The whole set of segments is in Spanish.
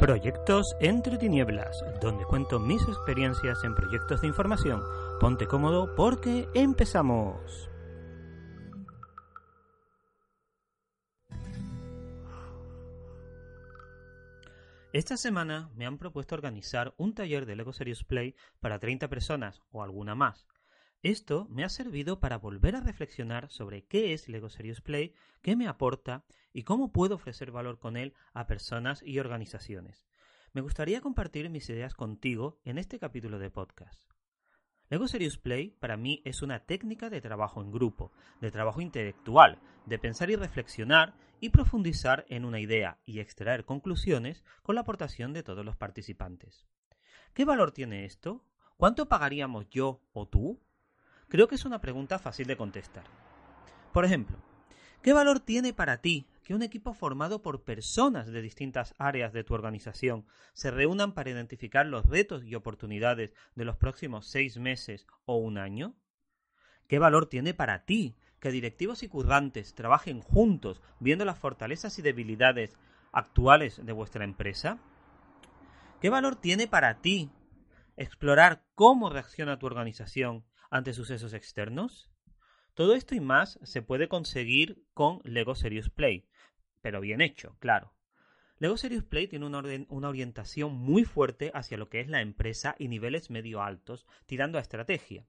Proyectos entre tinieblas, donde cuento mis experiencias en proyectos de información. Ponte cómodo porque empezamos. Esta semana me han propuesto organizar un taller de Lego Serious Play para 30 personas o alguna más. Esto me ha servido para volver a reflexionar sobre qué es Lego Serious Play, qué me aporta y cómo puedo ofrecer valor con él a personas y organizaciones. Me gustaría compartir mis ideas contigo en este capítulo de podcast. Lego Serious Play para mí es una técnica de trabajo en grupo, de trabajo intelectual, de pensar y reflexionar y profundizar en una idea y extraer conclusiones con la aportación de todos los participantes. ¿Qué valor tiene esto? ¿Cuánto pagaríamos yo o tú Creo que es una pregunta fácil de contestar. Por ejemplo, ¿qué valor tiene para ti que un equipo formado por personas de distintas áreas de tu organización se reúnan para identificar los retos y oportunidades de los próximos seis meses o un año? ¿Qué valor tiene para ti que directivos y currantes trabajen juntos viendo las fortalezas y debilidades actuales de vuestra empresa? ¿Qué valor tiene para ti explorar cómo reacciona tu organización ante sucesos externos? Todo esto y más se puede conseguir con Lego Serious Play, pero bien hecho, claro. Lego Serious Play tiene una, una, orientación muy fuerte hacia lo que es la empresa y niveles medio altos, tirando a estrategia.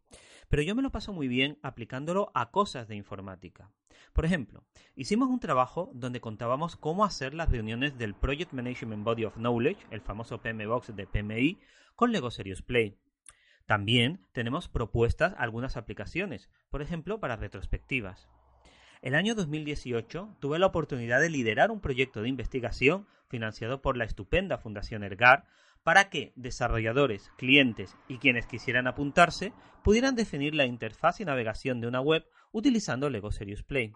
Pero yo me lo paso muy bien aplicándolo a cosas de informática. Por ejemplo, hicimos un trabajo donde contábamos cómo hacer las reuniones del Project Management Body of Knowledge, el famoso PMBox de PMI, con Lego Serious Play. También tenemos propuestas algunas aplicaciones, por ejemplo para retrospectivas. El año 2018 tuve la oportunidad de liderar un proyecto de investigación financiado por la estupenda Fundación Ergar para que desarrolladores, clientes y quienes quisieran apuntarse pudieran definir la interfaz y navegación de una web utilizando Lego Serious Play.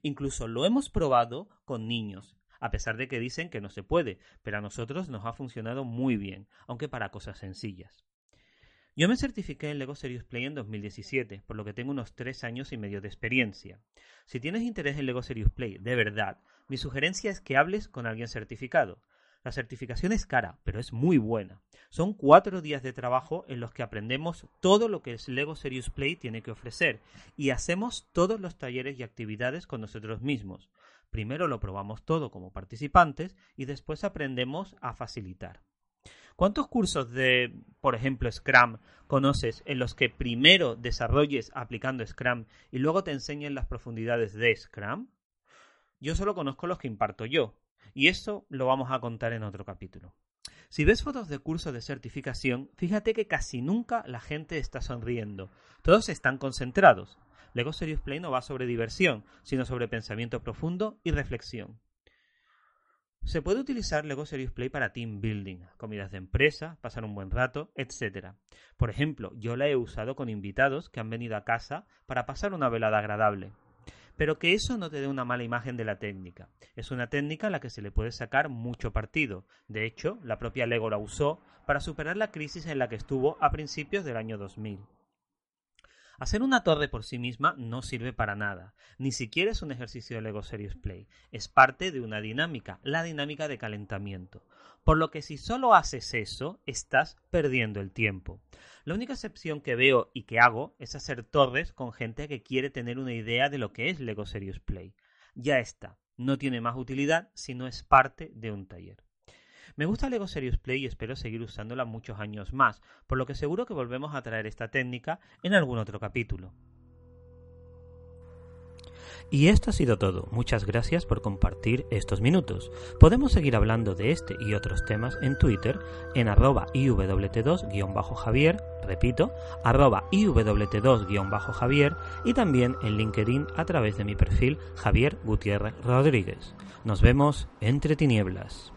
Incluso lo hemos probado con niños, a pesar de que dicen que no se puede, pero a nosotros nos ha funcionado muy bien, aunque para cosas sencillas. Yo me certifiqué en Lego Serious Play en 2017, por lo que tengo unos 3 años y medio de experiencia. Si tienes interés en Lego Serious Play, de verdad, mi sugerencia es que hables con alguien certificado. La certificación es cara, pero es muy buena. Son cuatro días de trabajo en los que aprendemos todo lo que el Lego Serious Play tiene que ofrecer y hacemos todos los talleres y actividades con nosotros mismos. Primero lo probamos todo como participantes y después aprendemos a facilitar. ¿Cuántos cursos de, por ejemplo, Scrum conoces en los que primero desarrolles aplicando Scrum y luego te enseñen las profundidades de Scrum? Yo solo conozco los que imparto yo, y eso lo vamos a contar en otro capítulo. Si ves fotos de cursos de certificación, fíjate que casi nunca la gente está sonriendo. Todos están concentrados. Lego Serious Play no va sobre diversión, sino sobre pensamiento profundo y reflexión. Se puede utilizar Lego Serious Play para team building, comidas de empresa, pasar un buen rato, etc. Por ejemplo, yo la he usado con invitados que han venido a casa para pasar una velada agradable. Pero que eso no te dé una mala imagen de la técnica. Es una técnica a la que se le puede sacar mucho partido. De hecho, la propia Lego la usó para superar la crisis en la que estuvo a principios del año 2000. Hacer una torre por sí misma no sirve para nada, ni siquiera es un ejercicio de Lego Serious Play, es parte de una dinámica, la dinámica de calentamiento. Por lo que si solo haces eso, estás perdiendo el tiempo. La única excepción que veo y que hago es hacer torres con gente que quiere tener una idea de lo que es Lego Serious Play. Ya está, no tiene más utilidad si no es parte de un taller. Me gusta Lego Serious Play y espero seguir usándola muchos años más, por lo que seguro que volvemos a traer esta técnica en algún otro capítulo. Y esto ha sido todo. Muchas gracias por compartir estos minutos. Podemos seguir hablando de este y otros temas en Twitter en arroba iwt2-javier, repito, arroba iwt2-javier y también en LinkedIn a través de mi perfil Javier Gutiérrez Rodríguez. Nos vemos entre tinieblas.